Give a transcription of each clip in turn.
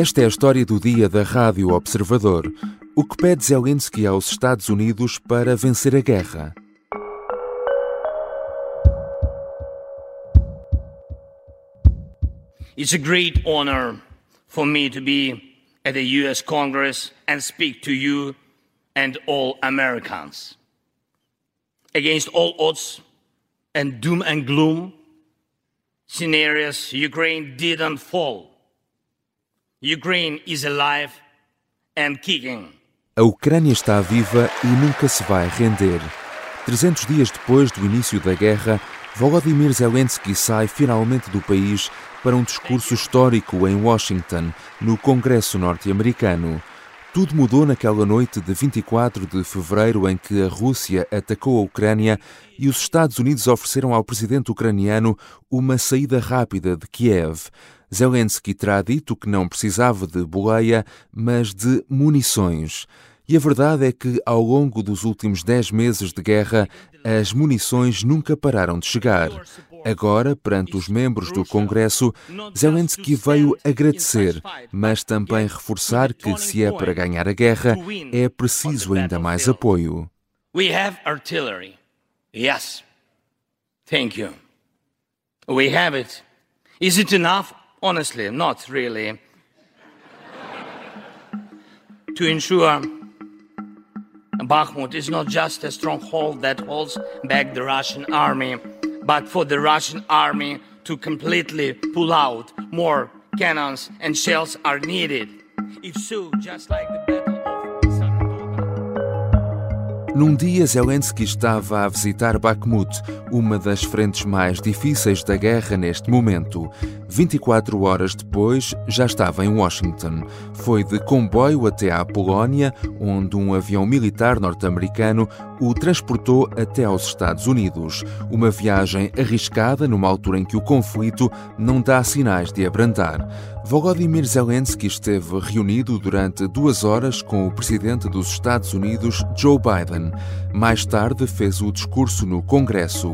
Esta é a história do dia da Rádio Observador. O que pede Zelensky aos Estados Unidos para vencer a guerra? It's a great honor for me to be at the US Congress and speak to you and all Americans. Against all odds and doom and gloom scenarios, Ukraine didn't fall. Ukraine is alive and kicking. A Ucrânia está viva e nunca se vai render. 300 dias depois do início da guerra, Volodymyr Zelensky sai finalmente do país para um discurso histórico em Washington, no Congresso norte-americano. Tudo mudou naquela noite de 24 de fevereiro em que a Rússia atacou a Ucrânia e os Estados Unidos ofereceram ao presidente ucraniano uma saída rápida de Kiev. Zelensky terá dito que não precisava de boleia, mas de munições. E a verdade é que, ao longo dos últimos dez meses de guerra, as munições nunca pararam de chegar. Agora, perante os membros do Congresso, Zelensky veio agradecer, mas também reforçar que, se é para ganhar a guerra, é preciso ainda mais apoio. We have artillery. Yes. Thank you. We have it. Is it enough? Honestly, not really. to ensure Bakhmut is not just a stronghold that holds back the Russian army, but for the Russian army to completely pull out, more cannons and shells are needed. If so, just like the battle. Num dia, Zelensky estava a visitar Bakhmut, uma das frentes mais difíceis da guerra neste momento. 24 horas depois, já estava em Washington. Foi de comboio até à Polónia, onde um avião militar norte-americano o transportou até aos Estados Unidos. Uma viagem arriscada numa altura em que o conflito não dá sinais de abrandar. Volodymyr Zelensky esteve reunido durante duas horas com o presidente dos Estados Unidos, Joe Biden. Mais tarde fez o discurso no Congresso.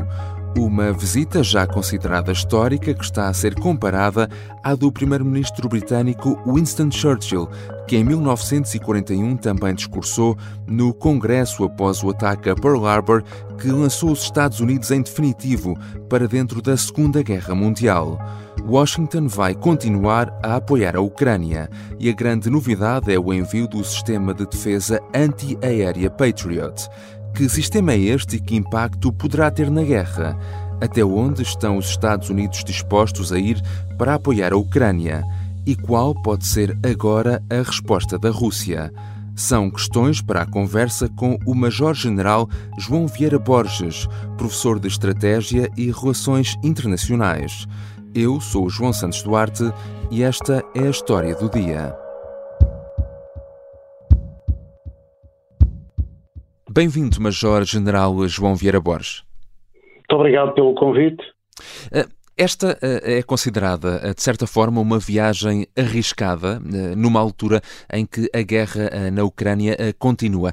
Uma visita já considerada histórica que está a ser comparada à do primeiro-ministro britânico Winston Churchill, que em 1941 também discursou no Congresso após o ataque a Pearl Harbor, que lançou os Estados Unidos em definitivo para dentro da Segunda Guerra Mundial. Washington vai continuar a apoiar a Ucrânia e a grande novidade é o envio do sistema de defesa anti-aérea Patriot. Que sistema é este e que impacto poderá ter na guerra? Até onde estão os Estados Unidos dispostos a ir para apoiar a Ucrânia? E qual pode ser agora a resposta da Rússia? São questões para a conversa com o Major-General João Vieira Borges, professor de Estratégia e Relações Internacionais. Eu sou o João Santos Duarte e esta é a história do dia. Bem-vindo, Major-General João Vieira Borges. Muito obrigado pelo convite. Esta é considerada, de certa forma, uma viagem arriscada numa altura em que a guerra na Ucrânia continua.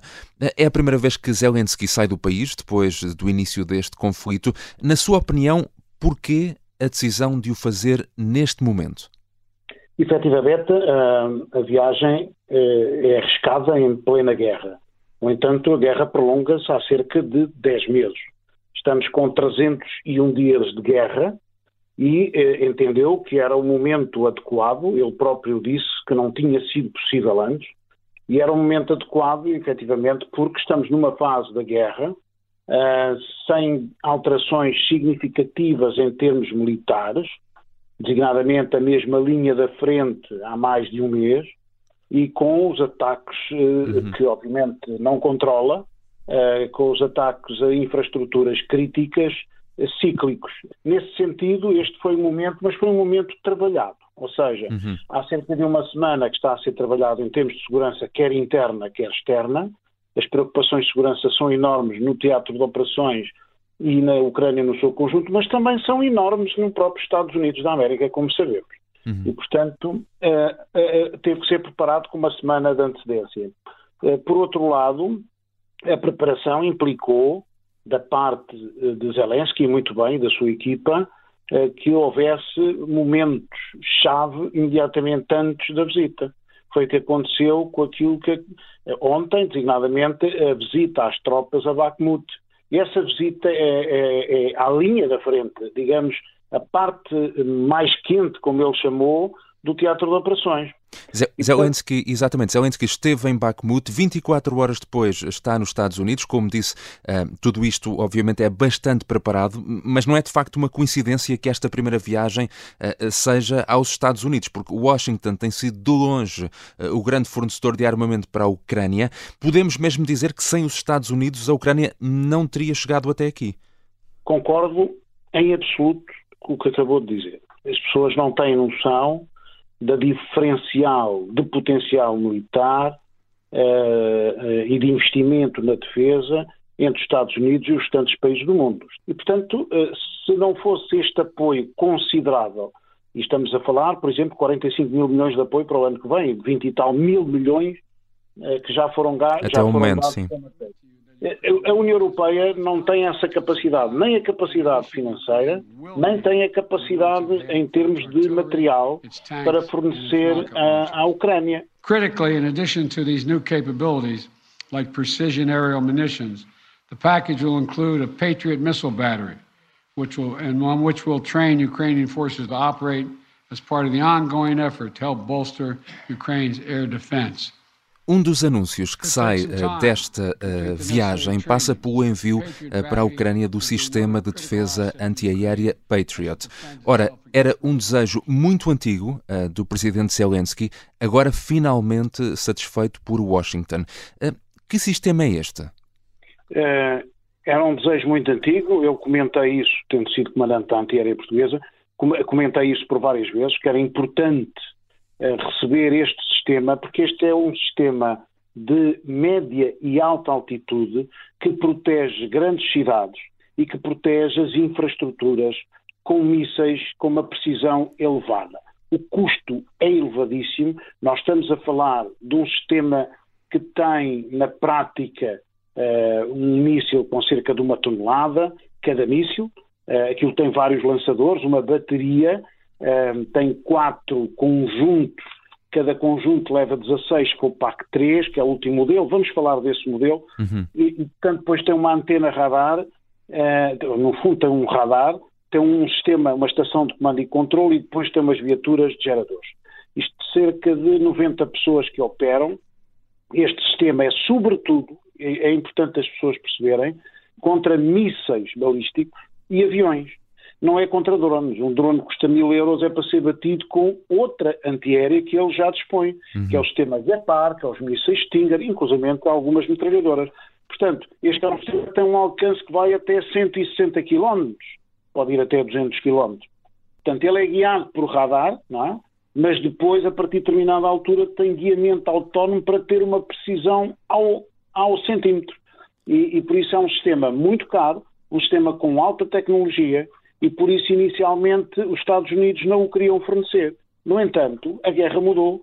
É a primeira vez que Zelensky sai do país depois do início deste conflito. Na sua opinião, porquê a decisão de o fazer neste momento? Efetivamente, a viagem é arriscada em plena guerra. No entanto, a guerra prolonga-se há cerca de 10 meses. Estamos com 301 dias de guerra e eh, entendeu que era o momento adequado, ele próprio disse que não tinha sido possível antes, e era um momento adequado, efetivamente, porque estamos numa fase da guerra uh, sem alterações significativas em termos militares, designadamente a mesma linha da frente há mais de um mês, e com os ataques uh, uhum. que obviamente não controla, uh, com os ataques a infraestruturas críticas uh, cíclicos. Nesse sentido, este foi um momento, mas foi um momento trabalhado. Ou seja, uhum. há cerca de uma semana que está a ser trabalhado em termos de segurança, quer interna, quer externa. As preocupações de segurança são enormes no teatro de operações e na Ucrânia no seu conjunto, mas também são enormes no próprio Estados Unidos da América, como sabemos. Uhum. E, portanto, uh, uh, teve que ser preparado com uma semana de antecedência. Uh, por outro lado, a preparação implicou, da parte de Zelensky, muito bem, da sua equipa, que houvesse momentos-chave imediatamente antes da visita. Foi o que aconteceu com aquilo que ontem, designadamente, a visita às tropas a Bakhmut. Essa visita é, é, é à linha da frente, digamos, a parte mais quente, como ele chamou, do teatro de operações. Zelensky, exatamente, Zelensky esteve em Bakhmut, 24 horas depois está nos Estados Unidos, como disse, uh, tudo isto obviamente é bastante preparado, mas não é de facto uma coincidência que esta primeira viagem uh, seja aos Estados Unidos, porque Washington tem sido de longe o grande fornecedor de armamento para a Ucrânia. Podemos mesmo dizer que sem os Estados Unidos a Ucrânia não teria chegado até aqui? Concordo em absoluto o que acabou de dizer. As pessoas não têm noção da diferencial de potencial militar uh, uh, e de investimento na defesa entre os Estados Unidos e os restantes países do mundo. E, portanto, uh, se não fosse este apoio considerável, e estamos a falar, por exemplo, 45 mil milhões de apoio para o ano que vem, 20 e tal mil milhões que já foram gastos. Até o momento, sim. A União Europeia não tem essa capacidade, nem a capacidade financeira, nem tem a capacidade em termos de material para fornecer à, à Ucrânia. Critically, in addition to these new capabilities, like precision aerial munitions, the package will include a Patriot missile battery, which will, and on which will train Ukrainian forces to operate as part of the ongoing effort to help bolster Ukraine's air defense. Um dos anúncios que sai uh, desta uh, viagem passa pelo envio uh, para a Ucrânia do sistema de defesa antiaérea Patriot. Ora, era um desejo muito antigo do presidente Zelensky, agora finalmente satisfeito por Washington. que sistema é este? era um desejo muito antigo, eu comentei isso, tendo sido comandante da antiaérea portuguesa, comentei isso por várias vezes, que era importante receber este sistema, porque este é um sistema de média e alta altitude que protege grandes cidades e que protege as infraestruturas com mísseis com uma precisão elevada. O custo é elevadíssimo. Nós estamos a falar de um sistema que tem, na prática, uh, um míssil com cerca de uma tonelada, cada míssil. Uh, aquilo tem vários lançadores, uma bateria, uh, tem quatro conjuntos cada conjunto leva 16 com o PAC 3, que é o último modelo, vamos falar desse modelo, uhum. e, portanto depois tem uma antena radar, uh, no fundo tem um radar, tem um sistema, uma estação de comando e controle e depois tem umas viaturas de geradores. Isto de cerca de 90 pessoas que operam, este sistema é sobretudo, é, é importante as pessoas perceberem, contra mísseis balísticos e aviões não é contra drones. Um drone custa mil euros, é para ser batido com outra antiaérea que ele já dispõe, uhum. que é o sistema Gepard, que é os mísseis Stinger, inclusive algumas metralhadoras. Portanto, este é um sistema que tem um alcance que vai até 160 km, pode ir até 200 km. Portanto, ele é guiado por radar, não é? mas depois, a partir de determinada altura, tem guiamento autónomo para ter uma precisão ao, ao centímetro. E, e por isso é um sistema muito caro, um sistema com alta tecnologia, e por isso inicialmente os Estados Unidos não o queriam fornecer. No entanto, a guerra mudou.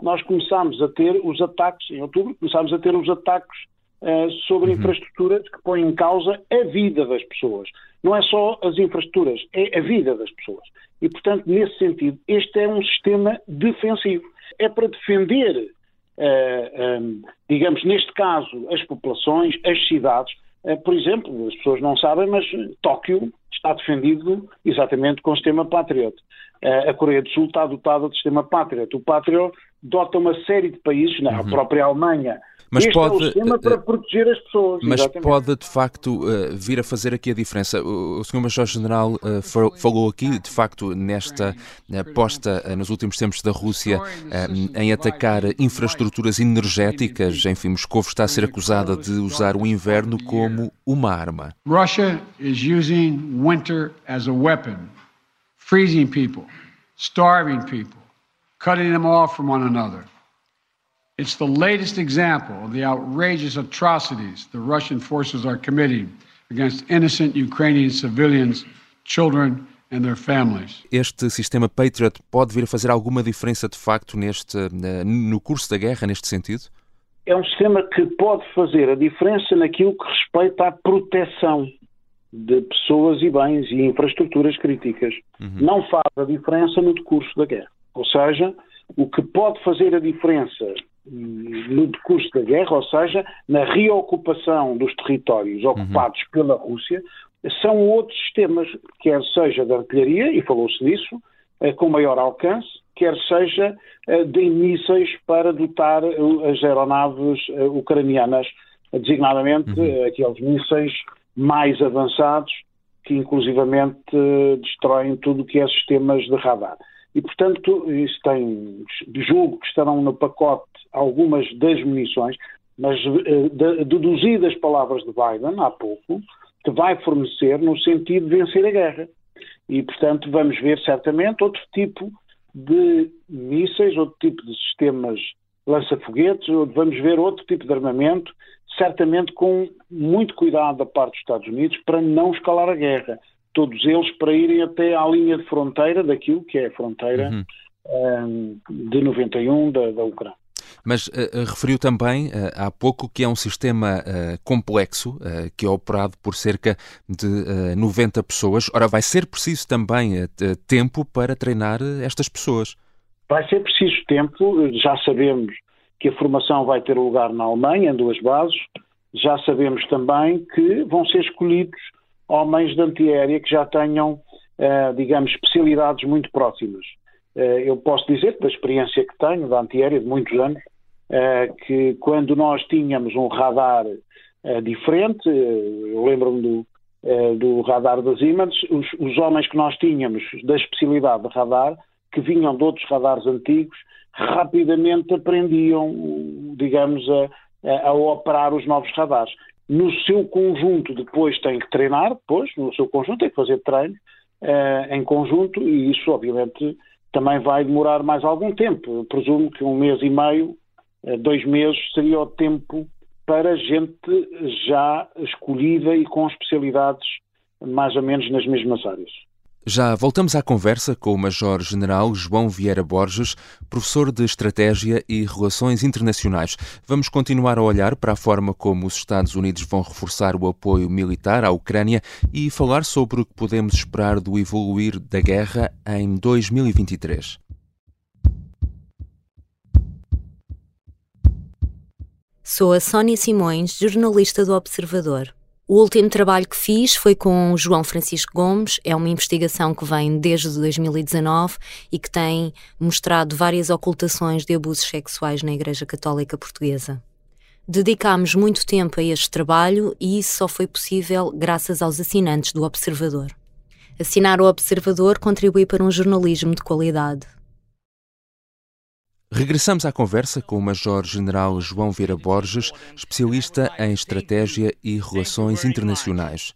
Nós começámos a ter os ataques, em outubro, começámos a ter os ataques uh, sobre uhum. infraestruturas que põem em causa a vida das pessoas. Não é só as infraestruturas, é a vida das pessoas. E, portanto, nesse sentido, este é um sistema defensivo. É para defender, uh, eh, um, eh, digamos, neste caso, as populações, as cidades, por exemplo, as pessoas não sabem, mas Tóquio está defendido exatamente com o sistema Patriot. Eh, a Coreia do Sul está dotada do sistema Patriot. O Patriot dota uma série de países, não, uhum. a própria Alemanha, mas este pode, é o sistema para proteger as pessoas. Mas exatamente. pode, de facto, uh, vir a fazer aqui a diferença. O, o Sr. Major-General uh, falou aqui, de facto, nesta uh, posta nos últimos tempos da Rússia em atacar infraestruturas energéticas. Enfim, Moscou está a ser acusada de usar o inverno como uma arma. Russia is using winter as a weapon, freezing people, starving people, cutting them off from one another. It's the latest example of the outrageous atrocities the Russian forces are committing against innocent Ukrainian civilians, children, and their families. Este sistema Patriot pode vir a fazer alguma diferença de facto neste, no curso da guerra, neste sentido? É um sistema que pode fazer a diferença naquilo que respeita à proteção. de pessoas e bens e infraestruturas críticas. Uhum. Não faz a diferença no decurso da guerra. Ou seja, o que pode fazer a diferença no decurso da guerra, ou seja, na reocupação dos territórios ocupados uhum. pela Rússia, são outros sistemas, quer seja da artilharia, e falou-se disso, eh, com maior alcance, quer seja eh, de mísseis para dotar eh, as aeronaves ucranianas, designadamente uhum. aqueles mísseis mais avançados, que inclusivamente destroem tudo o que é sistemas de radar. E, portanto, isso tem, julgo que estarão no pacote algumas das munições, mas deduzidas palavras de Biden há pouco, que vai fornecer no sentido de vencer a guerra. E, portanto, vamos ver certamente outro tipo de mísseis, outro tipo de sistemas lança-foguetes, vamos ver outro tipo de armamento, certamente com muito cuidado da parte dos Estados Unidos para não escalar a guerra. Todos eles para irem até à linha de fronteira daquilo que é a fronteira uhum. um, de 91 da, da Ucrânia. Mas uh, referiu também uh, há pouco que é um sistema uh, complexo, que é operado por cerca de 90 pessoas. Ora, vai ser preciso também tempo para treinar estas pessoas. Vai ser preciso tempo, já sabemos que a formação vai ter lugar na Alemanha, em duas bases. Já sabemos também que vão ser escolhidos homens de antiaérea que já tenham, digamos, especialidades muito próximas. Eu posso dizer, da experiência que tenho da antiaérea de muitos anos, eh, que quando nós tínhamos um radar eh, diferente, eh, eu lembro-me do, do radar da Siemens, os, os, homens que nós tínhamos da especialidade de radar, que vinham de outros radares antigos, rapidamente aprendiam, digamos, a, a operar os novos radares. No seu conjunto, depois tem que treinar, depois, no seu conjunto, tem que fazer treino em conjunto, e isso, obviamente, também vai demorar mais algum tempo. Eu presumo que um mês e meio eh, dois meses seria o tempo para gente já escolhida e com especialidades mais ou menos nas mesmas áreas. Já voltamos à conversa com o Major-General João Vieira Borges, professor de Estratégia e Relações Internacionais. Vamos continuar a olhar para a forma como os Estados Unidos vão reforçar o apoio militar à Ucrânia e falar sobre o que podemos esperar do evoluir da guerra em 2023. Sou a Sónia Simões, jornalista do Observador. O último trabalho que fiz foi com João Francisco Gomes, é uma investigação que vem desde 2019 e que tem mostrado várias ocultações de abusos sexuais na Igreja Católica Portuguesa. Dedicámos muito tempo a este trabalho e isso só foi possível graças aos assinantes do Observador. Assinar o Observador contribui para um jornalismo de qualidade. Regressamos à conversa com o Major-General João Vieira Borges, especialista em estratégia e relações internacionais.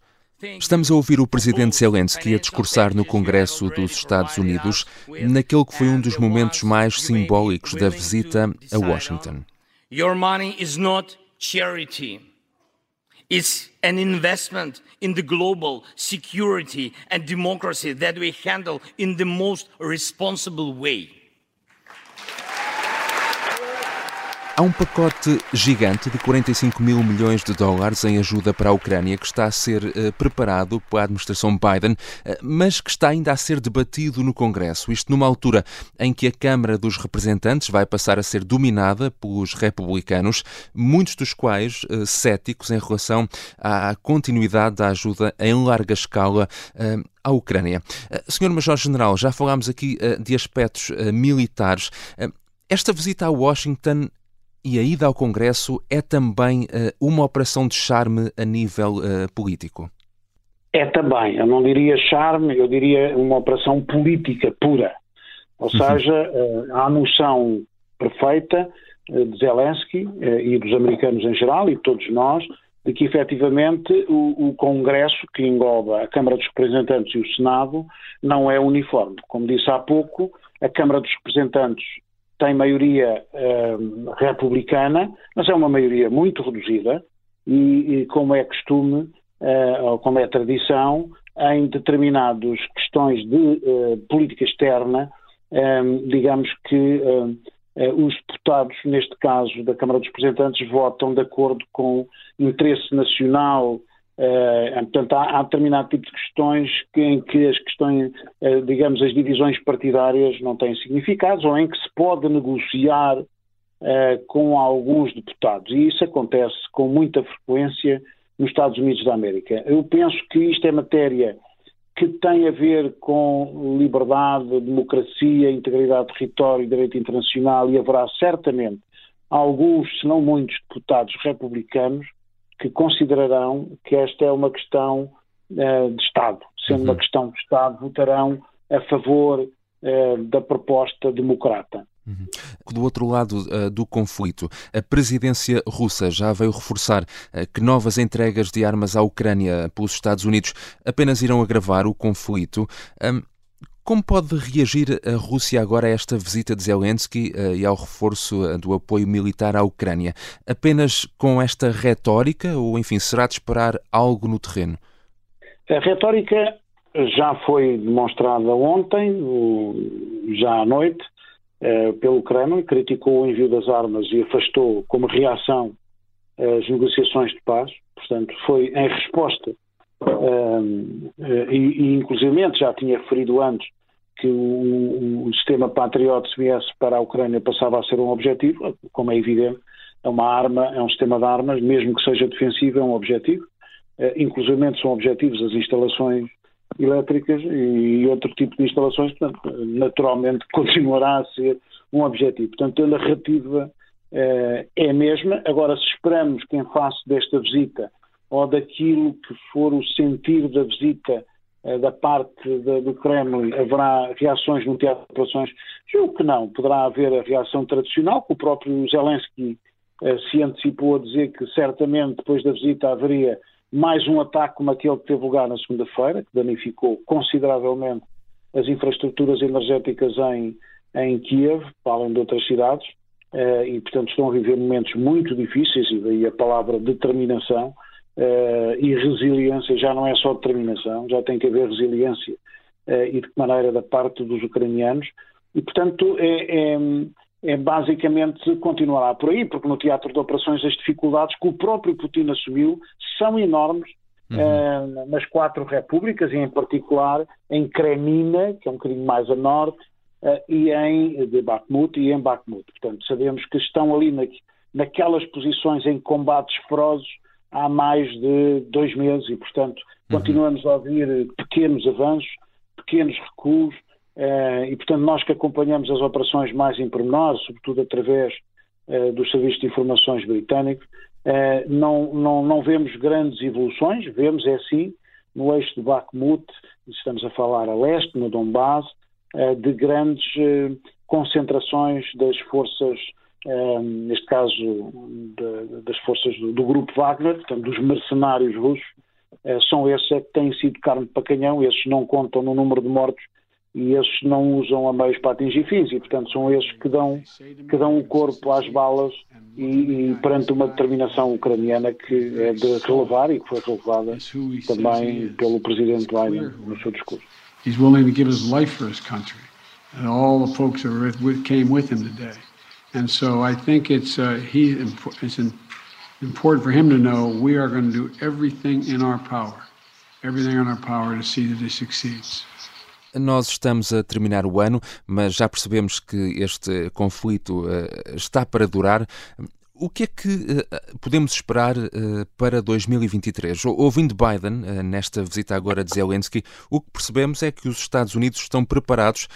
Estamos a ouvir o presidente Zelensky a discursar no Congresso dos Estados Unidos, naquele que foi um dos momentos mais simbólicos da visita a Washington. Your money is not charity. It's an investment in the global security and democracy that we handle in the most responsible way. Há um pacote gigante de 45 mil milhões de dólares em ajuda para a Ucrânia que está a ser uh, preparado pela administração Biden, uh, mas que está ainda a ser debatido no Congresso. Isto numa altura em que a Câmara dos Representantes vai passar a ser dominada pelos republicanos, muitos dos quais uh, céticos em relação à continuidade da ajuda em larga escala à Ucrânia. Senhor Major-General, já falámos aqui de aspectos militares. Esta visita a Washington e a ida ao Congresso é também uh, uma operação de charme a nível uh, político? É também, eu não diria charme, eu diria uma operação política pura. Ou uhum. seja, há a noção perfeita de Zelensky e dos americanos em geral e de todos nós de que efetivamente o, o, Congresso, que engloba a Câmara dos Representantes e o Senado, não é uniforme. Como disse há pouco, a Câmara dos Representantes tem maioria uh, republicana, mas é uma maioria muito reduzida e, e como é costume, uh, ou como é tradição, em determinadas questões de uh, política externa, um, digamos que os deputados, neste caso da Câmara dos Representantes, votam de acordo com interesse nacional Uh, portanto, há, há determinado tipo de questões que, em que as questões, uh, digamos, as divisões partidárias não têm significado ou em que se pode negociar uh, com alguns deputados. E isso acontece com muita frequência nos Estados Unidos da América. Eu penso que isto é matéria que tem a ver com liberdade, democracia, integridade de território e direito internacional e haverá certamente alguns, se não muitos, deputados republicanos que considerarão que esta é uma questão uh, de Estado. Sendo uhum. uma questão de Estado, votarão a favor uh, da proposta democrata. Uhum. Do outro lado uh, do conflito, a presidência russa já veio reforçar uh, que novas entregas de armas à Ucrânia pelos Estados Unidos apenas irão agravar o conflito. Um, como pode reagir a Rússia agora a esta visita de Zelensky uh, e ao reforço do apoio militar à Ucrânia? Apenas com esta retórica ou, enfim, será de esperar algo no terreno? A retórica já foi demonstrada ontem, já à noite, eh, pelo Kremlin, criticou o envio das armas e afastou como reação as negociações de paz, portanto foi em resposta um, eh, e, e inclusive já tinha referido antes que o, o, sistema Patriot se viesse para a Ucrânia passava a ser um objetivo, como é evidente, é uma arma, é um sistema de armas, mesmo que seja defensivo, é um objetivo. Uh, inclusive são objetivos as instalações elétricas e outro tipo de instalações, portanto, naturalmente continuará a ser um objetivo. Portanto, a narrativa eh, é a mesma. Agora, se esperamos que em face desta visita ou daquilo que for o sentido da visita eh, da parte do Kremlin, haverá reações no teatro de operações? Julgo que não. Poderá haver a reação tradicional, que o próprio Zelensky eh, se antecipou a dizer que certamente depois da visita haveria mais um ataque como aquele que teve lugar na segunda-feira, que danificou consideravelmente as infraestruturas energéticas em, em Kiev, para além de outras cidades, uh, e portanto estão a viver momentos muito difíceis, e daí a palavra determinação uh, e resiliência, já não é só determinação, já tem que haver resiliência, uh, e de que maneira da parte dos ucranianos, e portanto é, é é, basicamente continuará por aí, porque no teatro de operações as dificuldades que o próprio Putin assumiu são enormes uhum. uh, nas quatro repúblicas, e em particular em Kremina, que é um bocadinho mais a norte, e em de Bakhmut e em Bakhmut. Portanto, sabemos que estão ali na, naquelas posições em combates ferozes há mais de dois meses e, portanto, uhum. continuamos a ouvir pequenos avanços, pequenos recuos, Uh, e, portanto, nós que acompanhamos as operações mais em pormenor, sobretudo através uh, dos serviços de informações britânicos, uh, não, não, não vemos grandes evoluções, vemos, é sim, no eixo de Bakhmut, estamos a falar a leste, no Donbass, de grandes concentrações das forças, neste caso de, das forças do, do, grupo Wagner, portanto, dos mercenários russos, são esses é que têm sido carne para canhão, esses não contam no número de mortos e esses não usam a meios para atingir fins e, portanto, são esses que dão, que dão o corpo às balas e, e, perante uma determinação ucraniana que é de relevar e que foi relevada também pelo presidente Biden no seu discurso. He's willing to give his life for his country and all the folks that came with him today. And so I think it's, uh, he, it's important for him to know we are going to do everything in our power, everything in our power to see that he succeeds. Nós estamos a terminar o ano, mas já percebemos que este conflito uh, está para durar. O que é que uh, podemos esperar uh, para 2023? Ouvindo Biden, uh, nesta visita agora de Zelensky, o que percebemos é que os Estados Unidos estão preparados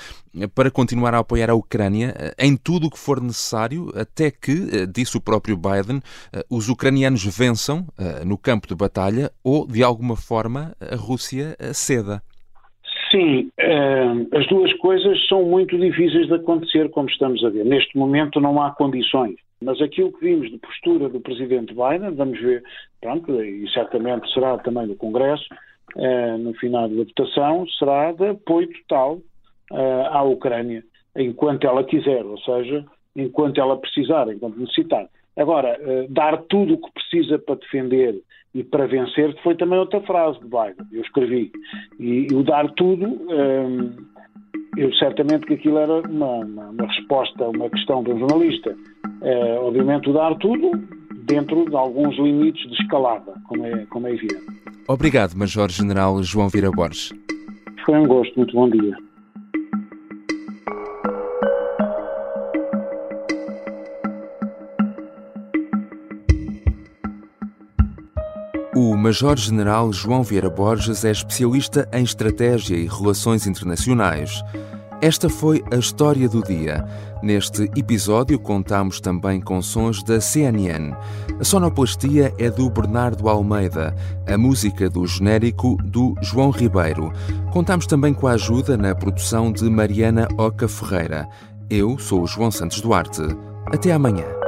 para continuar a apoiar a Ucrânia em tudo o que for necessário, até que, disse o próprio Biden, os ucranianos vençam no campo de batalha ou, de alguma forma, a Rússia ceda. Sim, as duas coisas são muito difíceis de acontecer, como estamos a ver. Neste momento não há condições. Mas aquilo que vimos de postura do Presidente Biden, vamos ver, pronto, e certamente será também do Congresso, uh, no final da votação, será de apoio total uh, à Ucrânia, enquanto ela quiser, ou seja, enquanto ela precisar, enquanto necessitar. Agora, dar tudo o que precisa para defender e para vencer foi também outra frase de Biden, eu escrevi. E, e o dar tudo, hum, eu certamente que aquilo era uma, uma, uma, resposta a uma questão de um jornalista. Uh, obviamente o dar tudo dentro de alguns limites de escalada, como é, como é evidente. Obrigado, Major-General João Vira Borges. Foi um gosto, muito bom dia. O Major-General João Vieira Borges é especialista em estratégia e relações internacionais. Esta foi a história do dia. Neste episódio contamos também com sons da CNN. A sonoplastia é do Bernardo Almeida, a música do genérico do João Ribeiro. Contamos também com a ajuda na produção de Mariana Oca Ferreira. Eu sou o João Santos Duarte. Até amanhã.